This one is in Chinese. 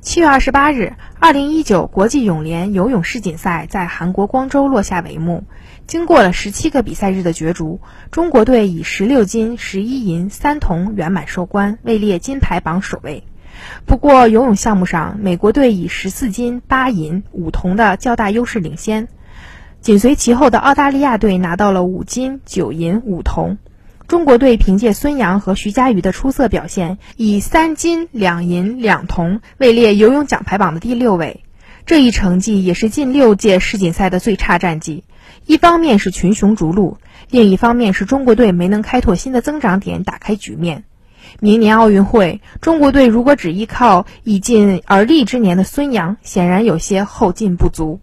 七月二十八日，二零一九国际泳联游泳世锦赛在韩国光州落下帷幕。经过了十七个比赛日的角逐，中国队以十六金、十一银、三铜圆满收官，位列金牌榜首位。不过，游泳项目上，美国队以十四金、八银、五铜的较大优势领先，紧随其后的澳大利亚队拿到了五金、九银、五铜。中国队凭借孙杨和徐嘉余的出色表现，以三金两银两铜位列游泳奖牌榜的第六位。这一成绩也是近六届世锦赛的最差战绩。一方面是群雄逐鹿，另一方面是中国队没能开拓新的增长点，打开局面。明年奥运会，中国队如果只依靠已近而立之年的孙杨，显然有些后劲不足。